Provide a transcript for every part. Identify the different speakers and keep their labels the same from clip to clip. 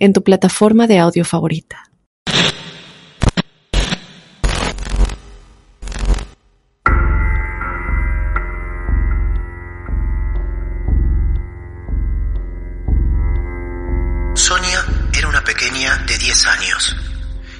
Speaker 1: en tu plataforma de audio favorita.
Speaker 2: Sonia era una pequeña de 10 años.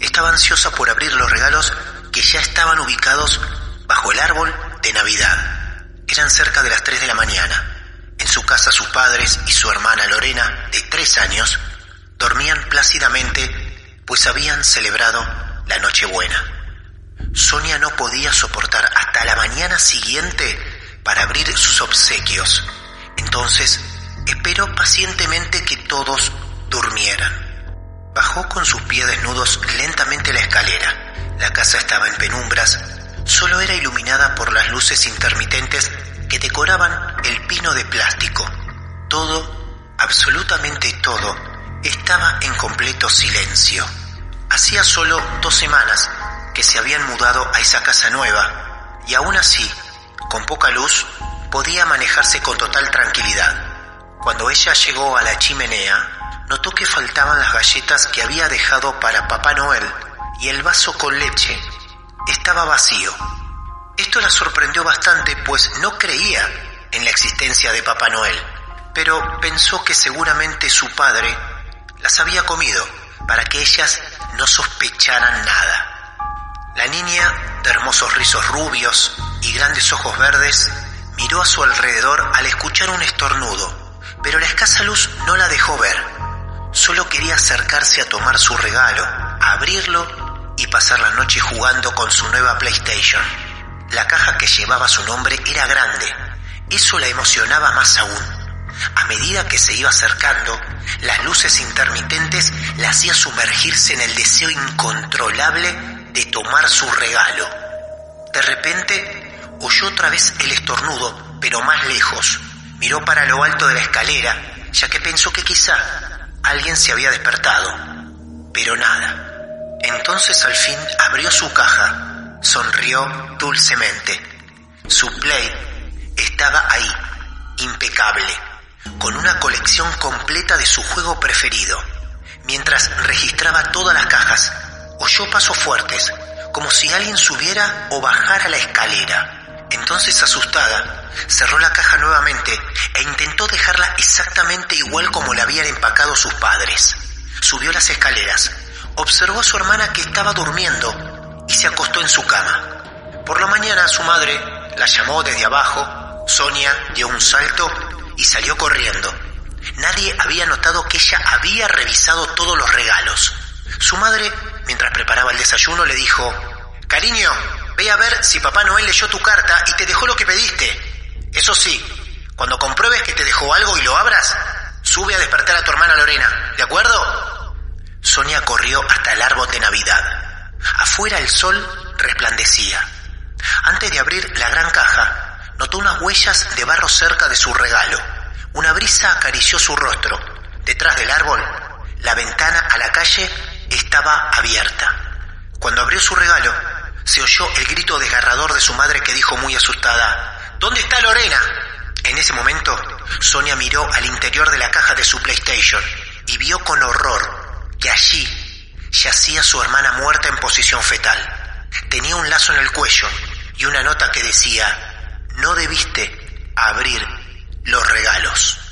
Speaker 2: Estaba ansiosa por abrir los regalos que ya estaban ubicados bajo el árbol de Navidad. Eran cerca de las 3 de la mañana. En su casa sus padres y su hermana Lorena, de 3 años, dormían plácidamente, pues habían celebrado la Nochebuena. Sonia no podía soportar hasta la mañana siguiente para abrir sus obsequios. Entonces esperó pacientemente que todos durmieran. Bajó con sus pies desnudos lentamente la escalera. La casa estaba en penumbras, solo era iluminada por las luces intermitentes que decoraban el pino de plástico. Todo, absolutamente todo, estaba en completo silencio. Hacía solo dos semanas que se habían mudado a esa casa nueva y aún así, con poca luz, podía manejarse con total tranquilidad. Cuando ella llegó a la chimenea, notó que faltaban las galletas que había dejado para Papá Noel y el vaso con leche estaba vacío. Esto la sorprendió bastante pues no creía en la existencia de Papá Noel, pero pensó que seguramente su padre las había comido para que ellas no sospecharan nada. La niña, de hermosos rizos rubios y grandes ojos verdes, miró a su alrededor al escuchar un estornudo, pero la escasa luz no la dejó ver. Solo quería acercarse a tomar su regalo, abrirlo y pasar la noche jugando con su nueva PlayStation. La caja que llevaba su nombre era grande. Eso la emocionaba más aún. A medida que se iba acercando, las luces intermitentes la hacía sumergirse en el deseo incontrolable de tomar su regalo. De repente oyó otra vez el estornudo, pero más lejos. Miró para lo alto de la escalera, ya que pensó que quizá alguien se había despertado. Pero nada. Entonces al fin abrió su caja, sonrió dulcemente. Su play estaba ahí, impecable con una colección completa de su juego preferido. Mientras registraba todas las cajas, oyó pasos fuertes, como si alguien subiera o bajara la escalera. Entonces, asustada, cerró la caja nuevamente e intentó dejarla exactamente igual como la habían empacado sus padres. Subió las escaleras, observó a su hermana que estaba durmiendo y se acostó en su cama. Por la mañana su madre la llamó desde abajo, Sonia dio un salto y salió corriendo. Nadie había notado que ella había revisado todos los regalos. Su madre, mientras preparaba el desayuno, le dijo, Cariño, ve a ver si Papá Noel leyó tu carta y te dejó lo que pediste. Eso sí, cuando compruebes que te dejó algo y lo abras, sube a despertar a tu hermana Lorena, ¿de acuerdo? Sonia corrió hasta el árbol de Navidad. Afuera el sol resplandecía. Antes de abrir la gran caja, notó unas huellas de barro cerca de su regalo. Una brisa acarició su rostro. Detrás del árbol, la ventana a la calle estaba abierta. Cuando abrió su regalo, se oyó el grito desgarrador de su madre que dijo muy asustada, ¿Dónde está Lorena? En ese momento, Sonia miró al interior de la caja de su PlayStation y vio con horror que allí yacía su hermana muerta en posición fetal. Tenía un lazo en el cuello y una nota que decía, no debiste abrir los regalos.